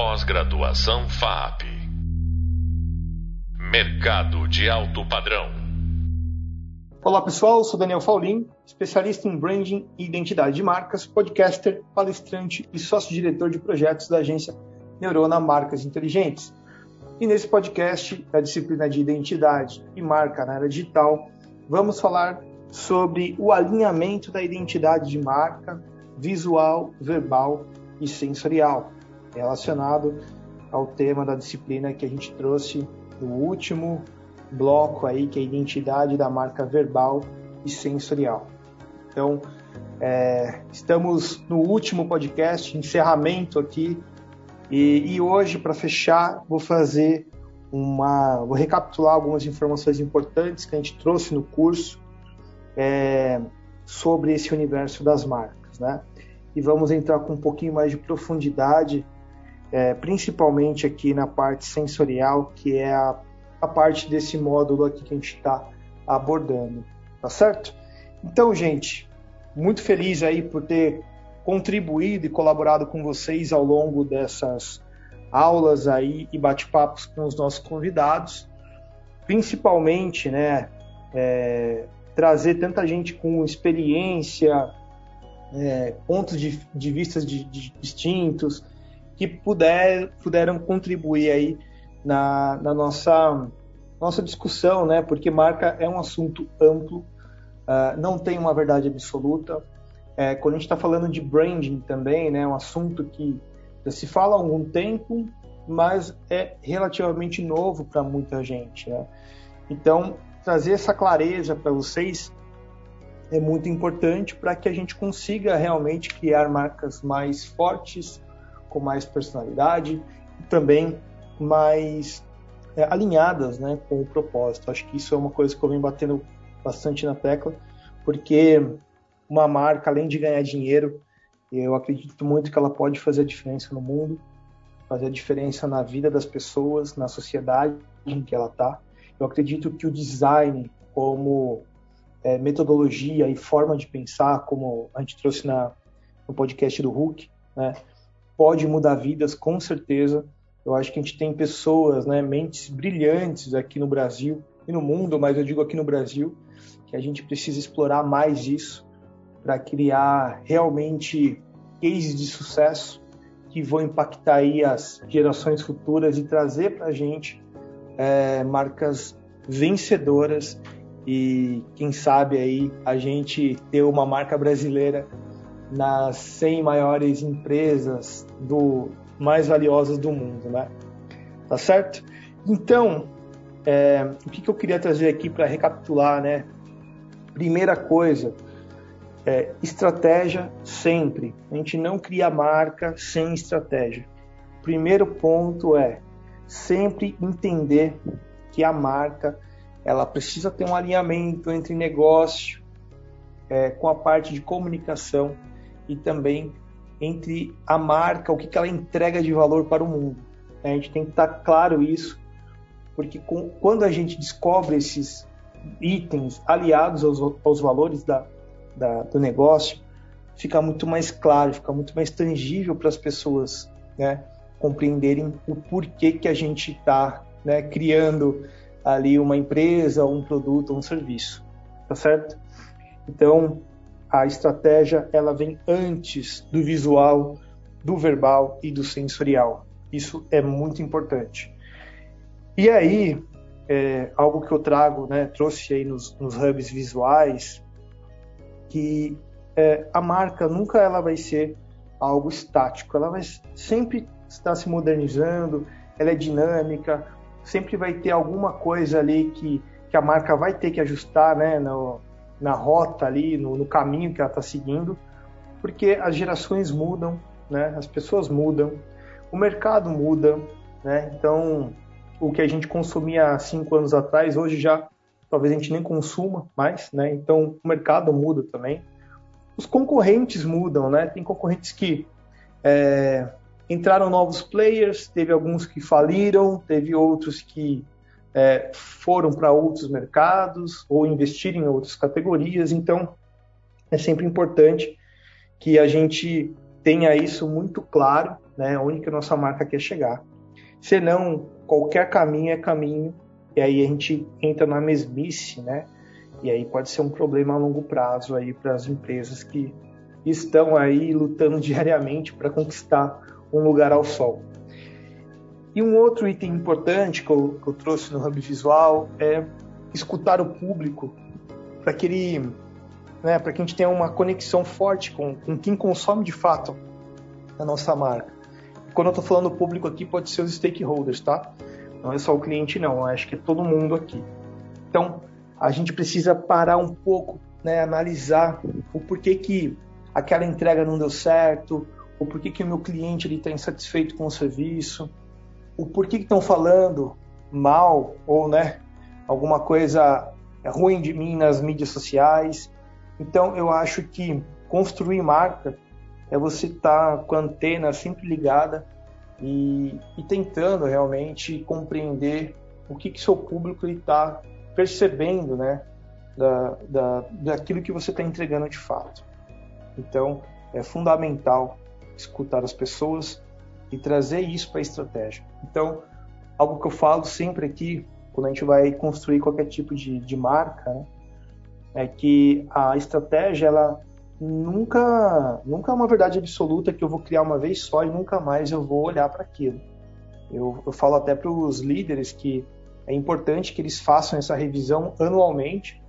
Pós-graduação FAP. Mercado de alto padrão. Olá pessoal, sou Daniel Faulin, especialista em branding e identidade de marcas, podcaster, palestrante e sócio-diretor de projetos da agência Neurona Marcas Inteligentes. E nesse podcast da disciplina de identidade e marca na era digital, vamos falar sobre o alinhamento da identidade de marca visual, verbal e sensorial, relacionado ao tema da disciplina que a gente trouxe no último bloco aí, que é a identidade da marca verbal e sensorial. Então, é, estamos no último podcast, encerramento aqui, e, e hoje, para fechar, vou fazer uma. vou recapitular algumas informações importantes que a gente trouxe no curso é, sobre esse universo das marcas, né? E vamos entrar com um pouquinho mais de profundidade é, principalmente aqui na parte sensorial, que é a, a parte desse módulo aqui que a gente está abordando, tá certo? Então, gente, muito feliz aí por ter contribuído e colaborado com vocês ao longo dessas aulas aí e bate-papos com os nossos convidados, principalmente, né, é, trazer tanta gente com experiência, é, pontos de, de vista de, de distintos, que puder, puderam contribuir aí na, na nossa, nossa discussão, né? Porque marca é um assunto amplo, uh, não tem uma verdade absoluta. É, quando a gente está falando de branding também, né? Um assunto que já se fala há algum tempo, mas é relativamente novo para muita gente, né? Então, trazer essa clareza para vocês é muito importante para que a gente consiga realmente criar marcas mais fortes, com mais personalidade e também mais é, alinhadas né, com o propósito. Acho que isso é uma coisa que eu venho batendo bastante na tecla, porque uma marca, além de ganhar dinheiro, eu acredito muito que ela pode fazer a diferença no mundo, fazer a diferença na vida das pessoas, na sociedade em que ela está. Eu acredito que o design, como é, metodologia e forma de pensar, como a gente trouxe na, no podcast do Hulk, né, pode mudar vidas, com certeza. Eu acho que a gente tem pessoas, né, mentes brilhantes aqui no Brasil e no mundo, mas eu digo aqui no Brasil, que a gente precisa explorar mais isso para criar realmente cases de sucesso que vão impactar aí as gerações futuras e trazer para a gente é, marcas vencedoras e quem sabe aí a gente ter uma marca brasileira nas 100 maiores empresas do mais valiosas do mundo, né? Tá certo? Então, é, o que, que eu queria trazer aqui para recapitular, né? Primeira coisa, é, estratégia sempre. A gente não cria marca sem estratégia. Primeiro ponto é sempre entender que a marca ela precisa ter um alinhamento entre negócio é, com a parte de comunicação e também entre a marca, o que, que ela entrega de valor para o mundo. A gente tem que estar claro isso, porque com, quando a gente descobre esses itens aliados aos, aos valores da, da, do negócio, fica muito mais claro, fica muito mais tangível para as pessoas né, compreenderem o porquê que a gente está né, criando ali uma empresa, um produto, um serviço, tá certo? Então, a estratégia ela vem antes do visual, do verbal e do sensorial. Isso é muito importante. E aí, é, algo que eu trago, né, trouxe aí nos, nos hubs visuais, que é, a marca nunca ela vai ser algo estático, ela vai sempre estar se modernizando, ela é dinâmica, sempre vai ter alguma coisa ali que, que a marca vai ter que ajustar, né, no, na rota ali, no, no caminho que ela está seguindo, porque as gerações mudam, né? As pessoas mudam, o mercado muda, né? Então, o que a gente consumia há cinco anos atrás, hoje já talvez a gente nem consuma mais, né? Então, o mercado muda também. Os concorrentes mudam, né? Tem concorrentes que é, entraram novos players, teve alguns que faliram, teve outros que é, foram para outros mercados ou investiram em outras categorias. Então, é sempre importante que a gente tenha isso muito claro né, onde que a nossa marca quer chegar. Senão, qualquer caminho é caminho, e aí a gente entra na mesmice, né? E aí pode ser um problema a longo prazo aí para as empresas que estão aí lutando diariamente para conquistar um lugar ao sol. E um outro item importante que eu, que eu trouxe no Hub Visual é escutar o público para que ele, né, para que a gente tenha uma conexão forte com, com quem consome de fato a nossa marca. Quando eu estou falando público aqui, pode ser os stakeholders, tá? Não é só o cliente, não. Eu acho que é todo mundo aqui. Então, a gente precisa parar um pouco, né, analisar o porquê que aquela entrega não deu certo, o porquê que o meu cliente está insatisfeito com o serviço, o porquê que estão falando mal ou né, alguma coisa ruim de mim nas mídias sociais. Então eu acho que construir marca é você estar tá com a antena sempre ligada e, e tentando realmente compreender o que, que seu público está percebendo né, da, da, daquilo que você está entregando de fato. Então é fundamental escutar as pessoas e trazer isso para a estratégia. Então, algo que eu falo sempre aqui, quando a gente vai construir qualquer tipo de, de marca, né, é que a estratégia, ela nunca, nunca é uma verdade absoluta que eu vou criar uma vez só e nunca mais eu vou olhar para aquilo. Eu, eu falo até para os líderes que é importante que eles façam essa revisão anualmente,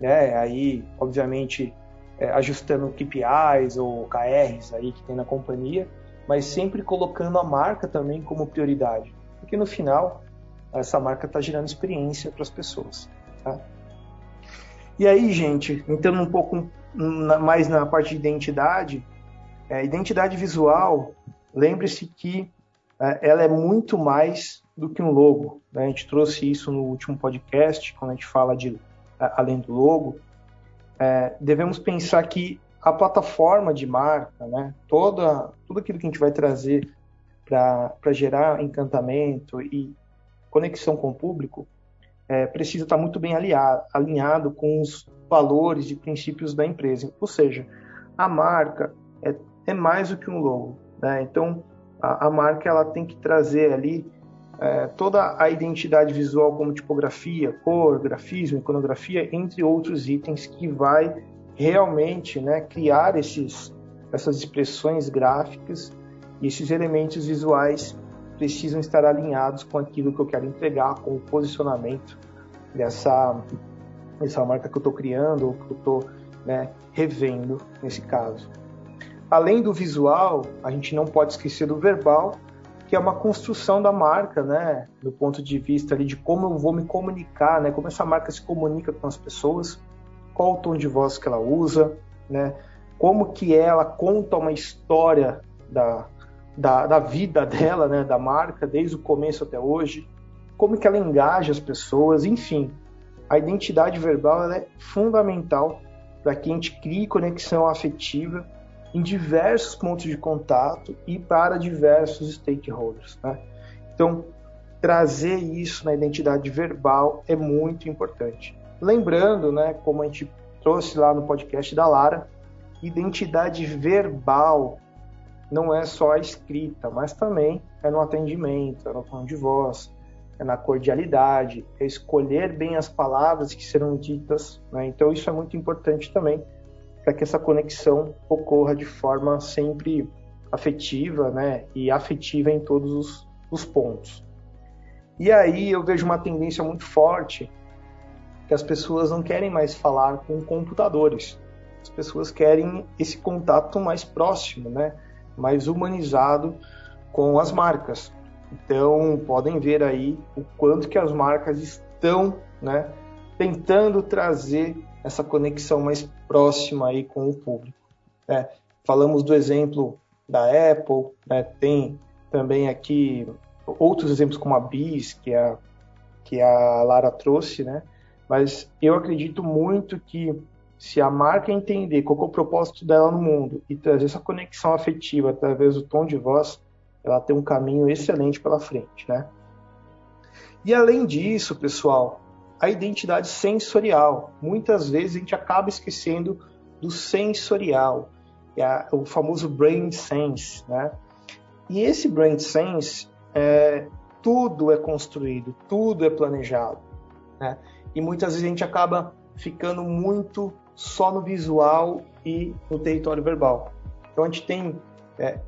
né? Aí, obviamente, é, ajustando KPIs ou KRs aí que tem na companhia, mas sempre colocando a marca também como prioridade, porque no final essa marca está gerando experiência para as pessoas. Tá? E aí, gente, entrando um pouco mais na parte de identidade, é, identidade visual, lembre-se que é, ela é muito mais do que um logo. Né? A gente trouxe isso no último podcast, quando a gente fala de além do logo. É, devemos pensar que a plataforma de marca, né, toda, tudo aquilo que a gente vai trazer para gerar encantamento e conexão com o público, é, precisa estar muito bem aliado, alinhado com os valores e princípios da empresa. Ou seja, a marca é, é mais do que um logo. Né? Então, a, a, marca ela tem que trazer ali é, toda a identidade visual, como tipografia, cor, grafismo, iconografia, entre outros itens que vai realmente né, criar esses, essas expressões gráficas e esses elementos visuais precisam estar alinhados com aquilo que eu quero entregar, com o posicionamento dessa, dessa marca que eu estou criando ou que eu estou né, revendo nesse caso. Além do visual, a gente não pode esquecer do verbal, que é uma construção da marca, né, do ponto de vista ali de como eu vou me comunicar, né, como essa marca se comunica com as pessoas qual o tom de voz que ela usa, né? Como que ela conta uma história da, da, da vida dela, né? Da marca, desde o começo até hoje. Como que ela engaja as pessoas, enfim. A identidade verbal é fundamental para que a gente crie conexão afetiva em diversos pontos de contato e para diversos stakeholders. Né? Então, trazer isso na identidade verbal é muito importante. Lembrando, né, como a gente trouxe lá no podcast da Lara, identidade verbal não é só a escrita, mas também é no atendimento, é no tom de voz, é na cordialidade, é escolher bem as palavras que serão ditas. Né? Então, isso é muito importante também para que essa conexão ocorra de forma sempre afetiva né? e afetiva em todos os, os pontos. E aí eu vejo uma tendência muito forte que as pessoas não querem mais falar com computadores. As pessoas querem esse contato mais próximo, né? mais humanizado com as marcas. Então, podem ver aí o quanto que as marcas estão né, tentando trazer essa conexão mais próxima aí com o público. Né? Falamos do exemplo da Apple, né? tem também aqui outros exemplos como a Bis, que a, que a Lara trouxe, né? Mas eu acredito muito que se a marca entender qual é o propósito dela no mundo e trazer essa conexão afetiva através do tom de voz, ela tem um caminho excelente pela frente, né? E além disso, pessoal, a identidade sensorial. Muitas vezes a gente acaba esquecendo do sensorial, é o famoso brain sense, né? E esse brand sense, é, tudo é construído, tudo é planejado. Né? E muitas vezes a gente acaba ficando muito só no visual e no território verbal. Então a gente tem é,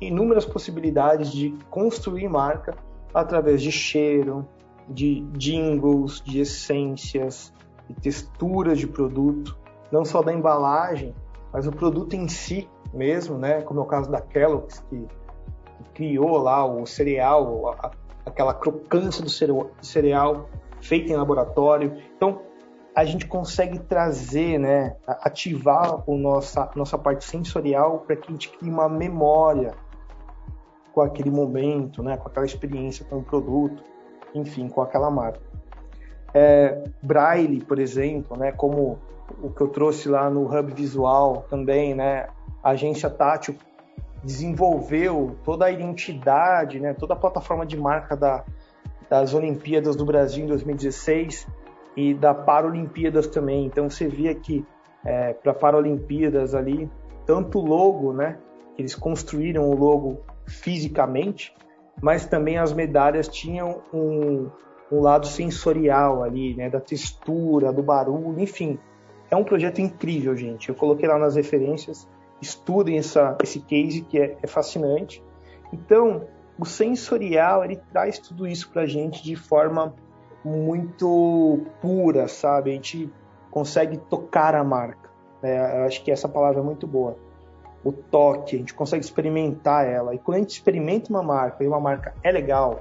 inúmeras possibilidades de construir marca através de cheiro, de jingles, de essências, de texturas de produto, não só da embalagem, mas o produto em si mesmo, né? Como é o caso da Kellogg's que, criou lá o cereal, a, aquela crocância do cereal feita em laboratório. Então a gente consegue trazer, né, ativar o nossa nossa parte sensorial para que a gente crie uma memória com aquele momento, né, com aquela experiência com o produto, enfim, com aquela marca. É, Braille, por exemplo, né, como o que eu trouxe lá no Hub Visual também, né, a agência Tátil desenvolveu toda a identidade, né, toda a plataforma de marca da, das Olimpíadas do Brasil em 2016 e da Paralimpíadas também. Então você via que é, para Paralimpíadas ali, tanto o logo, né, eles construíram o logo fisicamente, mas também as medalhas tinham um, um lado sensorial ali, né, da textura, do barulho, enfim. É um projeto incrível, gente. Eu coloquei lá nas referências, estudem essa, esse case que é, é fascinante. Então, o sensorial ele traz tudo isso para a gente de forma muito pura, sabe? A gente consegue tocar a marca. Né? Eu acho que essa palavra é muito boa o toque, a gente consegue experimentar ela. E quando a gente experimenta uma marca e uma marca é legal,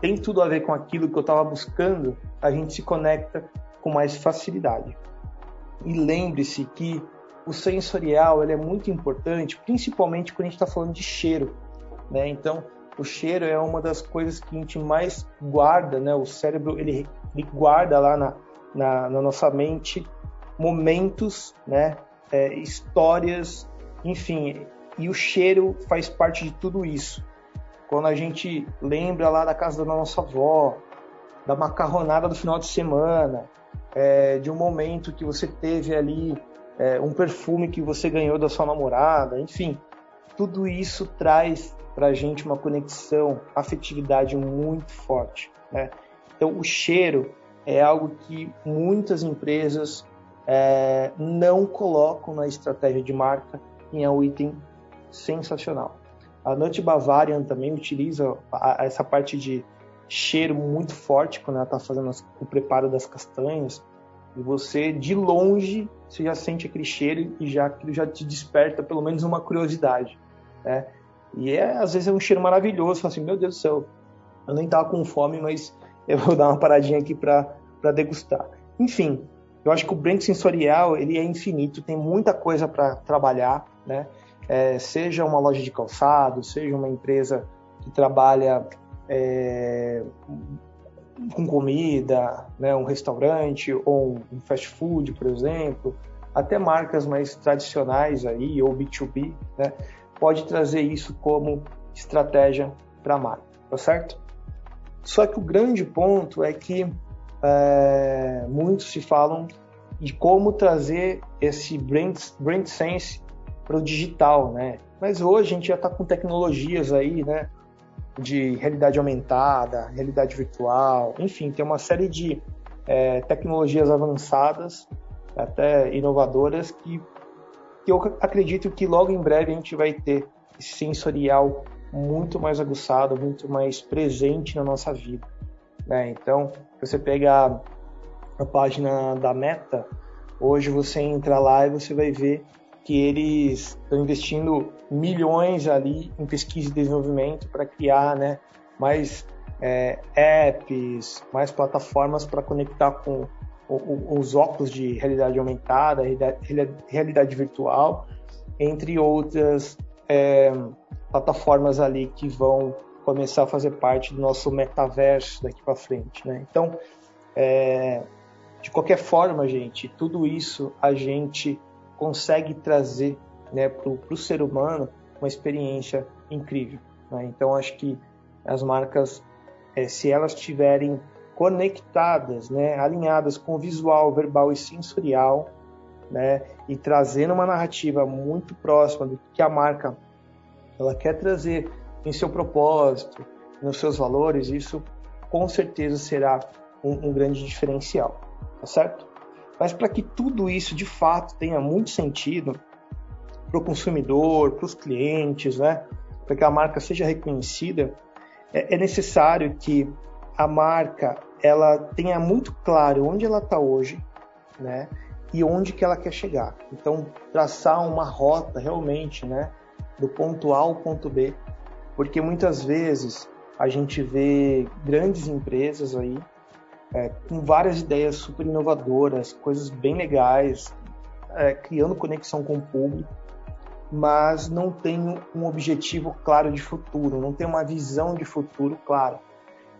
tem tudo a ver com aquilo que eu estava buscando, a gente se conecta com mais facilidade. E lembre-se que o sensorial ele é muito importante, principalmente quando a gente está falando de cheiro. Né? Então, o cheiro é uma das coisas que a gente mais guarda, né? o cérebro ele, ele guarda lá na, na, na, nossa mente momentos, né? É, histórias enfim, e o cheiro faz parte de tudo isso. Quando a gente lembra lá da casa da nossa avó, da macarronada do final de semana, é, de um momento que você teve ali, é, um perfume que você ganhou da sua namorada, enfim, tudo isso traz para a gente uma conexão, afetividade muito forte. Né? Então, o cheiro é algo que muitas empresas é, não colocam na estratégia de marca é um item sensacional. A Nut Bavarian também utiliza essa parte de cheiro muito forte quando ela está fazendo o preparo das castanhas. E você, de longe, você já sente aquele cheiro e já já te desperta pelo menos uma curiosidade. Né? E é, às vezes é um cheiro maravilhoso. Fala assim, meu Deus do céu, eu nem estava com fome, mas eu vou dar uma paradinha aqui para degustar. Enfim, eu acho que o brand sensorial ele é infinito, tem muita coisa para trabalhar né? É, seja uma loja de calçado, seja uma empresa que trabalha é, com comida, né? um restaurante ou um fast food, por exemplo, até marcas mais tradicionais aí ou B2B, né? Pode trazer isso como estratégia para a marca, tá certo? Só que o grande ponto é que é, muitos se falam de como trazer esse brand, brand sense para o digital, né? Mas hoje a gente já está com tecnologias aí, né? De realidade aumentada, realidade virtual, enfim, tem uma série de é, tecnologias avançadas, até inovadoras, que, que eu acredito que logo em breve a gente vai ter esse sensorial muito mais aguçado, muito mais presente na nossa vida. Né? Então, você pega a página da Meta, hoje você entra lá e você vai ver que eles estão investindo milhões ali em pesquisa e desenvolvimento para criar né, mais é, apps, mais plataformas para conectar com os óculos de realidade aumentada, realidade, virtual, entre outras é, plataformas ali que vão começar a fazer parte do nosso metaverso daqui para frente. Né? Então, é, de qualquer forma, gente, tudo isso a gente consegue trazer né, para o ser humano uma experiência incrível. Né? Então, acho que as marcas, é, se elas estiverem conectadas, né, alinhadas com o visual, verbal e sensorial, né, e trazendo uma narrativa muito próxima do que a marca ela quer trazer em seu propósito, nos seus valores, isso com certeza será um, um grande diferencial, tá certo? Mas para que tudo isso de fato tenha muito sentido para o consumidor, para os clientes, né? para que a marca seja reconhecida, é, é necessário que a marca ela tenha muito claro onde ela está hoje, né? E onde que ela quer chegar. Então, traçar uma rota realmente, né? Do ponto A ao ponto B, porque muitas vezes a gente vê grandes empresas aí é, com várias ideias super inovadoras, coisas bem legais, é, criando conexão com o público, mas não tem um objetivo claro de futuro, não tem uma visão de futuro clara.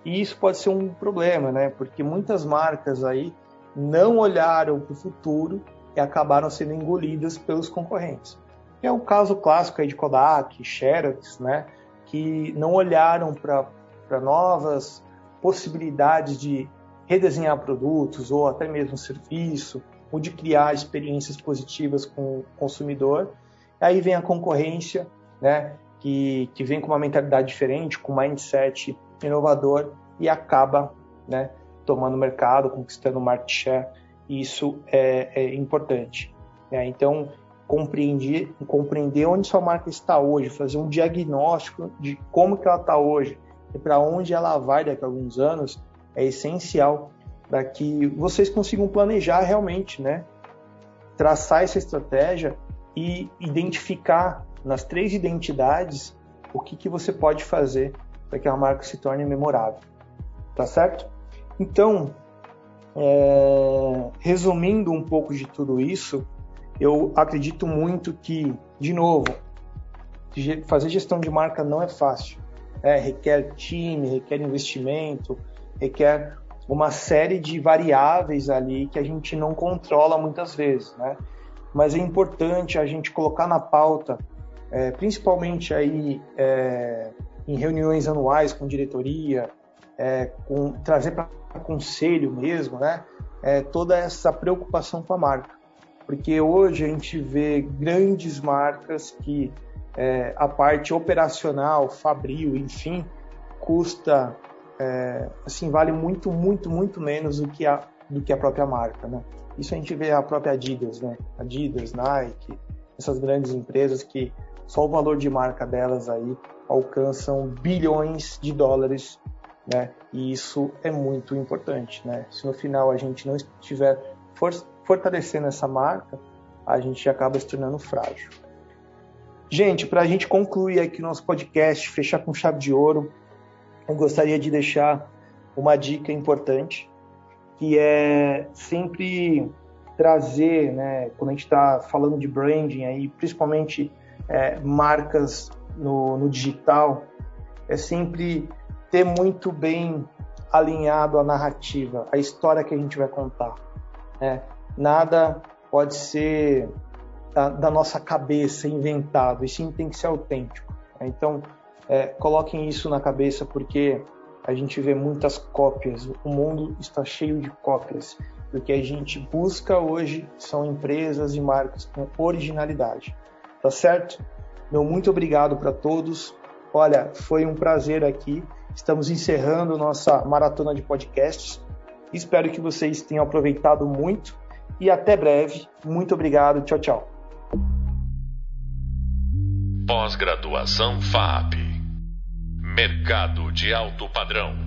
E isso pode ser um problema, né? Porque muitas marcas aí não olharam para o futuro e acabaram sendo engolidas pelos concorrentes. É o caso clássico aí de Kodak, Xerox, né? Que não olharam para novas possibilidades de redesenhar produtos ou até mesmo serviço, ou de criar experiências positivas com o consumidor. Aí vem a concorrência, né, que, que vem com uma mentalidade diferente, com um mindset inovador e acaba né, tomando mercado, conquistando market share. E isso é, é importante. Né? Então, compreender, compreender onde sua marca está hoje, fazer um diagnóstico de como que ela está hoje e para onde ela vai daqui a alguns anos, é essencial para que vocês consigam planejar realmente, né? Traçar essa estratégia e identificar nas três identidades o que, que você pode fazer para que a marca se torne memorável. Tá certo? Então, é, resumindo um pouco de tudo isso, eu acredito muito que, de novo, fazer gestão de marca não é fácil. É, requer time, requer investimento, requer uma série de variáveis ali que a gente não controla muitas vezes, né? Mas é importante a gente colocar na pauta, é, principalmente aí é, em reuniões anuais com diretoria, é, com, trazer para conselho mesmo, né? É, toda essa preocupação com a marca, porque hoje a gente vê grandes marcas que é, a parte operacional, fabril, enfim, custa é, assim vale muito, muito, muito menos do que a do que a própria marca, né? Isso a gente vê a própria Adidas, né? Adidas, Nike, essas grandes empresas que só o valor de marca delas aí alcançam bilhões de dólares, né? E isso é muito importante, né? Se no final a gente não estiver fortalecendo essa marca, a gente acaba se tornando frágil. Gente, para a gente concluir aqui o nosso podcast, fechar com chave de ouro, eu gostaria de deixar uma dica importante, que é sempre trazer, né, quando a gente está falando de branding aí, principalmente é, marcas no, no, digital, é sempre ter muito bem alinhado a narrativa, a história que a gente vai contar. Né? Nada pode ser da, da, nossa cabeça inventado, e sim tem que ser autêntico. Né? Então, é, coloquem isso na cabeça porque a gente vê muitas cópias, o mundo está cheio de cópias. O que a gente busca hoje são empresas e marcas com originalidade. Tá certo? Meu muito obrigado para todos. Olha, foi um prazer aqui. Estamos encerrando nossa maratona de podcasts. Espero que vocês tenham aproveitado muito e até breve. Muito obrigado. Tchau, tchau. Pós-graduação FAP Mercado de alto padrão.